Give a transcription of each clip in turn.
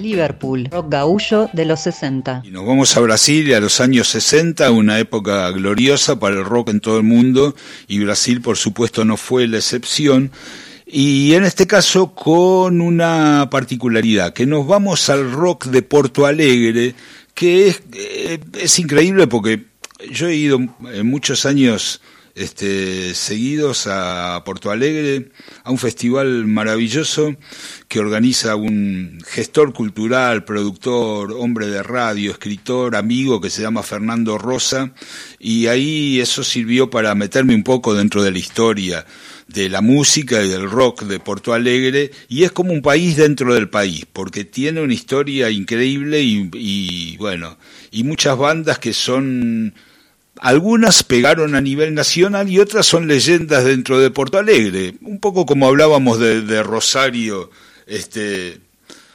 Liverpool, rock gaullo de los 60. Y nos vamos a Brasil y a los años 60, una época gloriosa para el rock en todo el mundo, y Brasil por supuesto no fue la excepción. Y en este caso con una particularidad, que nos vamos al rock de Porto Alegre, que es, eh, es increíble porque yo he ido en muchos años este, seguidos a Porto Alegre, a un festival maravilloso que organiza un gestor cultural, productor, hombre de radio, escritor, amigo que se llama Fernando Rosa, y ahí eso sirvió para meterme un poco dentro de la historia de la música y del rock de Porto Alegre, y es como un país dentro del país, porque tiene una historia increíble y, y bueno, y muchas bandas que son algunas pegaron a nivel nacional y otras son leyendas dentro de Porto Alegre, un poco como hablábamos de, Rosario este,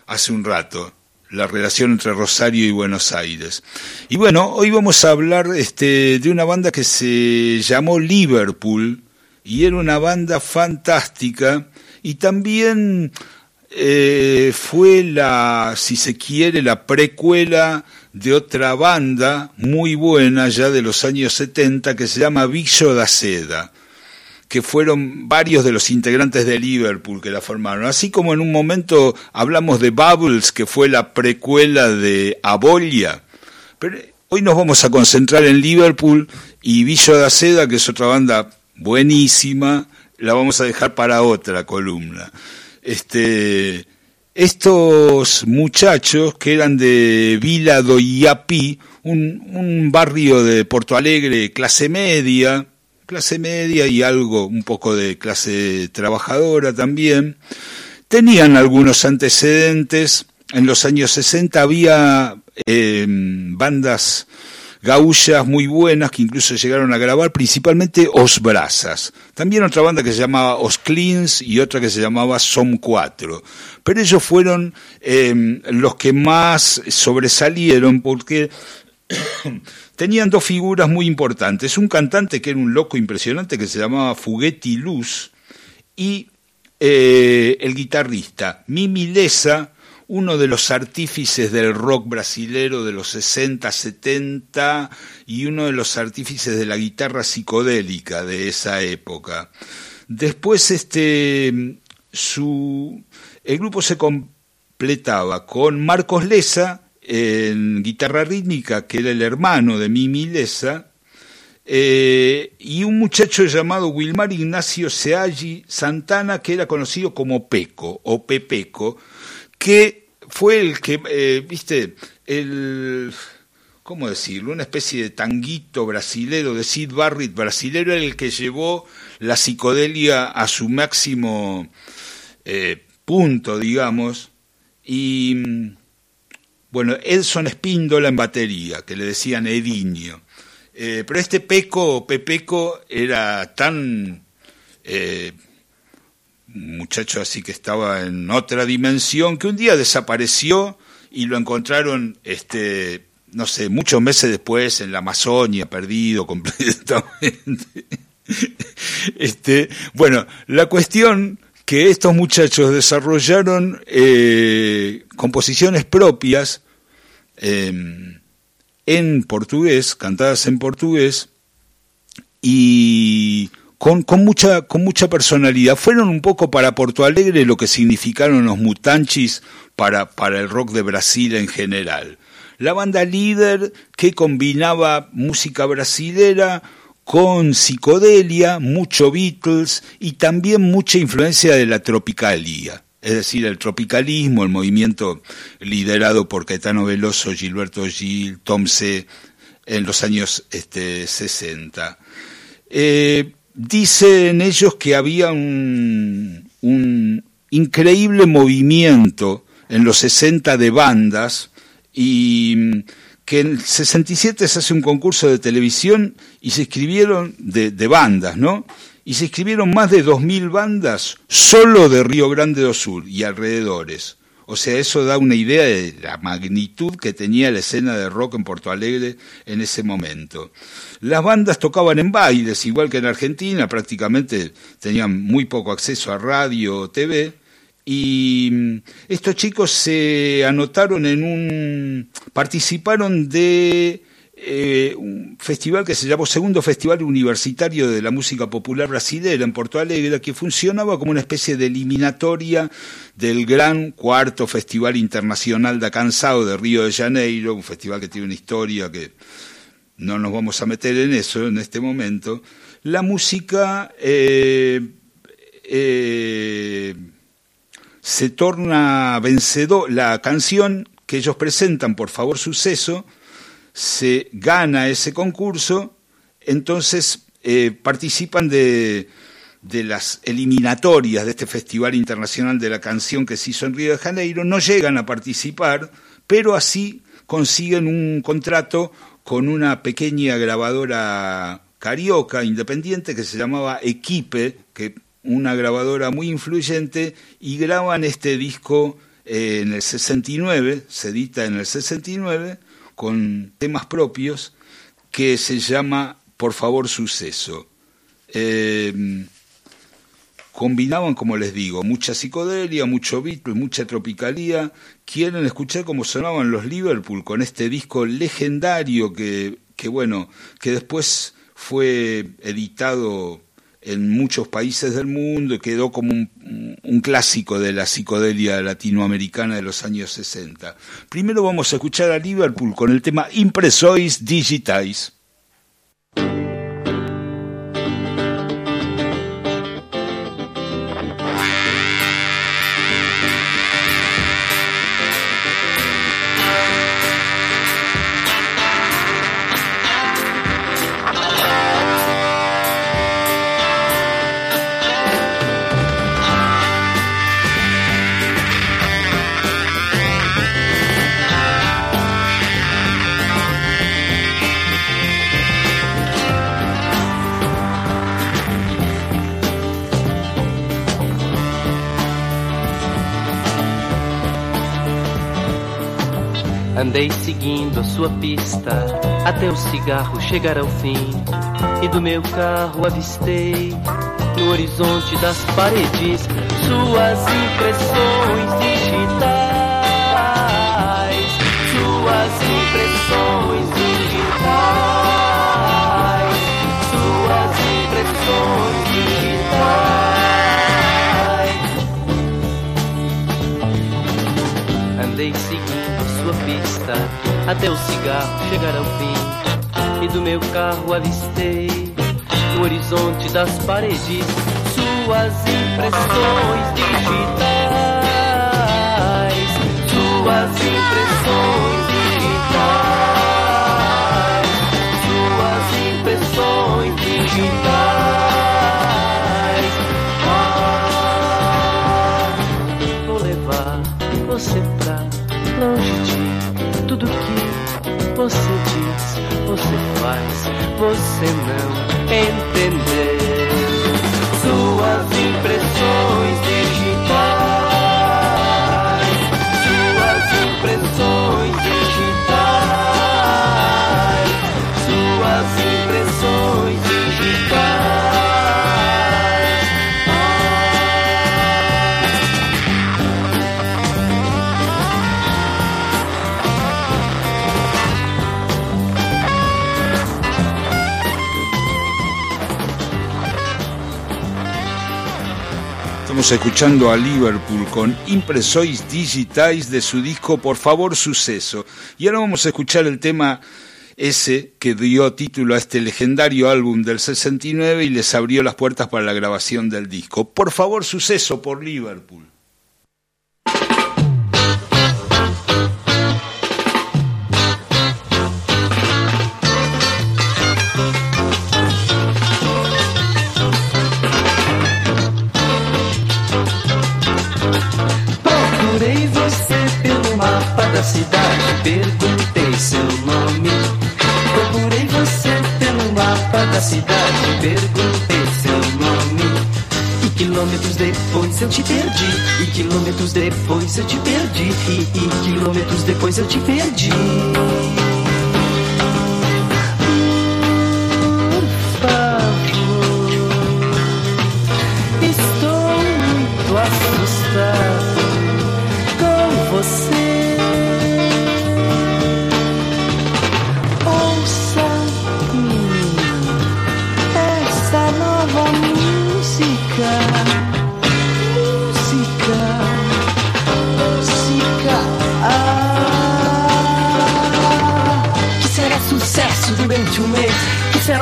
hace un rato, la relación entre Rosario y Buenos Aires. Y bueno, hoy vamos a hablar este, de una banda que se llamó Liverpool y era una banda fantástica y también eh, fue la, si se quiere, la precuela de otra banda muy buena ya de los años 70 que se llama Villo da Seda, que fueron varios de los integrantes de Liverpool que la formaron. Así como en un momento hablamos de Bubbles, que fue la precuela de Abolia. Pero hoy nos vamos a concentrar en Liverpool y Villo da Seda, que es otra banda buenísima, la vamos a dejar para otra columna. Este, estos muchachos que eran de Vila do Iapi, un, barrio de Porto Alegre, clase media, clase media y algo, un poco de clase trabajadora también, tenían algunos antecedentes. En los años 60 había eh, bandas gaullas muy buenas que incluso llegaron a grabar, principalmente Os Brasas. También otra banda que se llamaba Os Cleans y otra que se llamaba Som 4. Pero ellos fueron em, los que más sobresalieron porque tenían dos figuras muy importantes. Un cantante que era un loco impresionante que se llamaba Fuguetti Luz y eh, el guitarrista Mimi Lesa, uno de los artífices del rock brasilero de los 60, 70 y uno de los artífices de la guitarra psicodélica de esa época. Después este su el grupo se completaba con Marcos Lesa en guitarra rítmica, que era el hermano de Mimi Lesa, eh, y un muchacho llamado Wilmar Ignacio Seaggi Santana, que era conocido como Peco o Pepeco, que fue el que, eh, viste, el, ¿cómo decirlo? Una especie de tanguito brasilero, de Sid Barrett brasilero, el que llevó la psicodelia a su máximo eh, punto, digamos, y bueno, Edson Espíndola en batería, que le decían Edinho. Eh, pero este Peco, Pepeco, era tan muchacho así que estaba en otra dimensión, que un día desapareció y lo encontraron, este, no sé, muchos meses después en la Amazonia, perdido completamente. Este, bueno, la cuestión que estos muchachos desarrollaron eh, composiciones propias em, en portugués, cantadas en portugués, y con, mucha, con mucha personalidad. Fueron un poco para Porto Alegre lo que significaron los mutanchis para, para el rock de Brasil en general. La banda líder que combinaba música brasilera con psicodelia, mucho Beatles y también mucha influencia de la tropicalía es decir, el tropicalismo, el movimiento liderado por Caetano Veloso, Gilberto Gil, Tom C. en los años este, 60. Eh, dicen ellos que había un, increíble movimiento en los 60 de bandas y que en el 67 se hace un concurso de televisión y se escribieron de, de bandas, ¿no? Y se escribieron más de 2.000 bandas solo de Río Grande do Sur y alrededores. O sea, eso da una idea de la magnitud que tenía la escena de rock en Porto Alegre en ese momento. Las bandas tocaban en bailes, igual que en Argentina, prácticamente tenían muy poco acceso a radio o TV, y mm, estos chicos se anotaron en un, participaron de eh, un festival que se llamó Segundo Festival Universitario de la Música Popular Brasilera en Porto Alegre, que funcionaba como una especie de eliminatoria del gran cuarto Festival Internacional da Cansado de Río de Janeiro, un festival que tiene una historia que no nos vamos a meter en eso en este momento. La música eh, eh, se torna vencedor, la canción que ellos presentan, por favor, suceso, se gana ese concurso, entonces eh, participan de, de las eliminatorias de este Festival Internacional de la Canción que se hizo en Río de Janeiro, no llegan a participar, pero así consiguen un contrato con una pequeña grabadora carioca independiente que se llamaba Equipe, que una grabadora muy influyente, y graban este disco eh, en el 69, se edita en el 69, con temas propios, que se llama Por favor Suceso. Eh, combinaban, como les digo, mucha psicodelia, mucho beat, mucha tropicalía. Quieren escuchar cómo sonaban los Liverpool con este disco legendario que, que bueno, que después fue editado en muchos países del mundo y quedó como un, un, clásico de la psicodelia latinoamericana de los años 60. Primero vamos a escuchar a Liverpool con el tema Impresois Digitais. Andei seguindo a sua pista até o cigarro chegar ao fim. E do meu carro avistei no horizonte das paredes suas impressões digitais. Até o cigarro chegar ao fim. E do meu carro avistei no horizonte das paredes suas impressões digitais. Suas impressões você diz, você faz, você não entender. Escuchando a Liverpool con Impresois Digitais de su disco Por favor Suceso. Y ahora vamos a escuchar el tema ese que dio título a este legendario álbum del 69 y les abrió las puertas para la grabación del disco. Por favor Suceso por Liverpool. Da cidade, perguntei seu nome. Procurei você pelo mapa da cidade, perguntei seu nome. E quilômetros depois eu te perdi, e quilômetros depois eu te perdi, e, e quilômetros depois eu te perdi.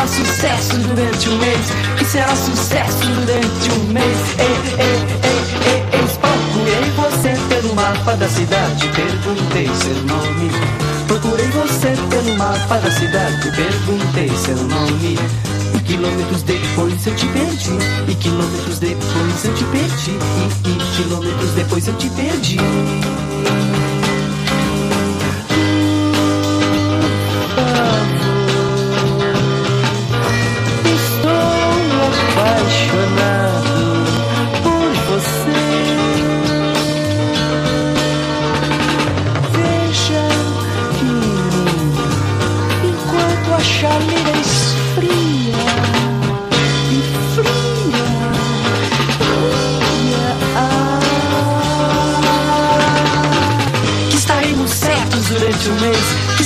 Será sucesso durante um mês, que será sucesso durante um mês. Ei, ei, ei, ei, eis procurei você pelo mapa da cidade, perguntei seu nome. Procurei você pelo mapa da cidade, perguntei seu nome. E quilômetros depois eu te perdi, e quilômetros depois eu te perdi, e, e quilômetros depois eu te perdi.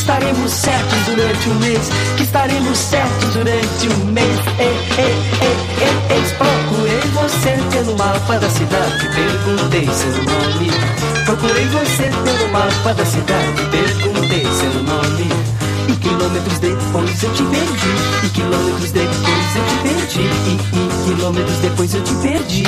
Estaremos certos durante um mês, que estaremos certos durante um mês. Ei, ei, ei, ei, procurei você pelo mapa da cidade, perguntei seu nome. Procurei você pelo mapa da cidade, perguntei seu nome. E quilômetros depois eu te perdi, e quilômetros depois eu te perdi, e, e quilômetros depois eu te perdi.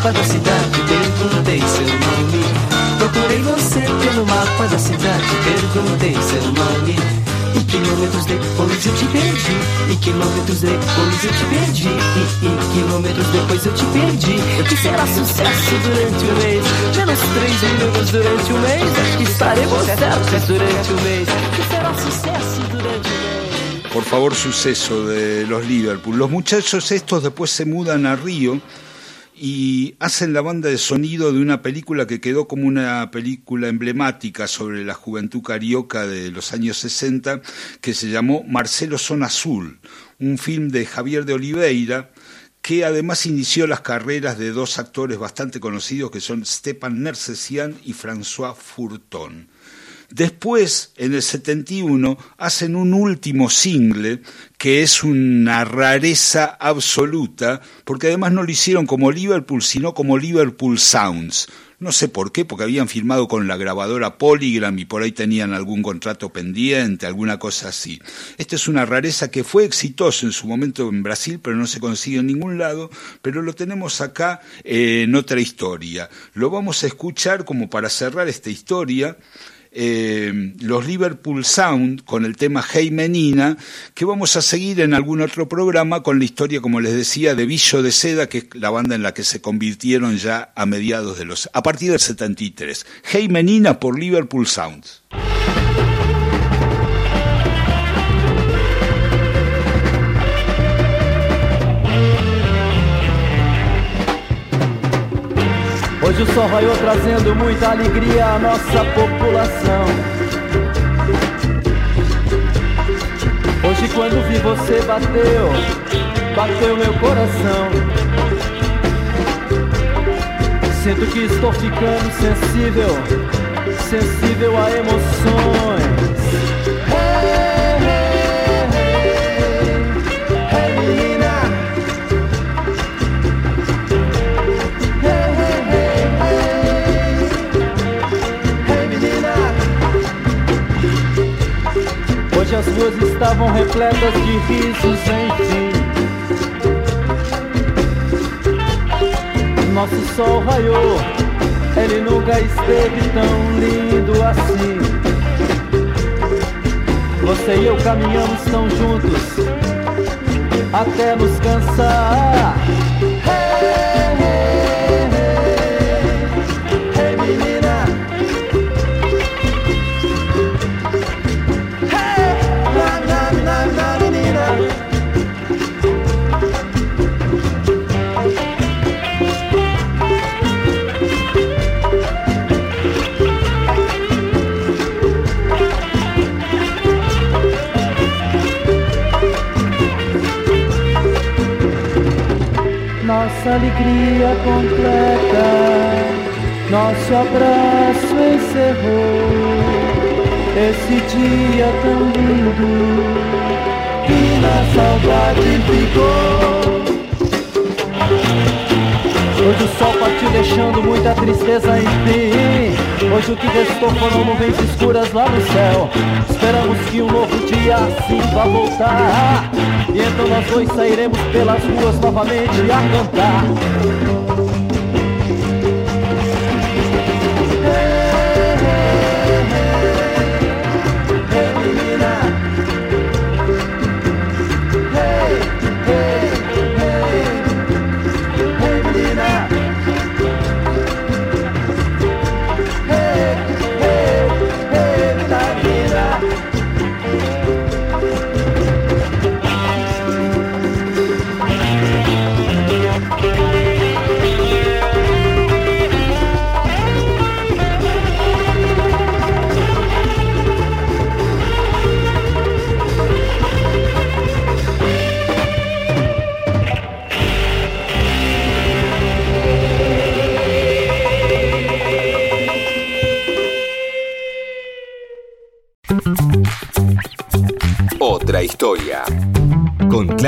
Mapa da cidade, perguntei seu nome. Procurei você pelo mapa da cidade, perguntei seu nome. E quilômetros depois eu te perdi, e quilômetros depois eu te perdi, e, e quilômetros depois eu te perdi. Que será sucesso durante o mês? Menos três minutos durante o mês, que estaremos certos durante o mês. Que será sucesso durante o mês? por favor, suceso de los Liverpool. Los muchachos estos después se mudan a Río y hacen la banda de sonido de una película que quedó como una película emblemática sobre la juventud carioca de los años 60, que se llamó Marcelo Son Azul, un film de Javier de Oliveira, que además inició las carreras de dos actores bastante conocidos que son Stepan Nersesian y François Fourton. Después, en el 71, hacen un último single que es una rareza absoluta, porque además no lo hicieron como Liverpool, sino como Liverpool Sounds. No sé por qué, porque habían firmado con la grabadora Polygram y por ahí tenían algún contrato pendiente, alguna cosa así. Esta es una rareza que fue exitoso en su momento en Brasil, pero no se consigue en ningún lado, pero lo tenemos acá en otra historia. Lo vamos a escuchar como para cerrar esta historia eh, los Liverpool Sound con el tema Hey Menina, que vamos a seguir en algún otro programa con la historia, como les decía, de Villo de Seda, que es la banda en la que se convirtieron ya a mediados de los, a partir del 73. Hey Menina por Liverpool Sounds. Hoje o sol raiou trazendo muita alegria à nossa população. Hoje quando vi você bateu, bateu meu coração. Sinto que estou ficando sensível, sensível a emoções. Estavam repletas de risos, enfim. Nosso sol raiou, ele nunca esteve tão lindo assim. Você e eu caminhamos tão juntos, até nos cansar. Nossa alegria completa. Nosso abraço encerrou esse dia tão lindo que na saudade ficou. Hoje o sol partiu deixando muita tristeza em fim Hoje o que restou foram nuvens escuras lá no céu. Esperamos que um novo dia assim vá voltar. E então nós dois sairemos pelas ruas novamente a cantar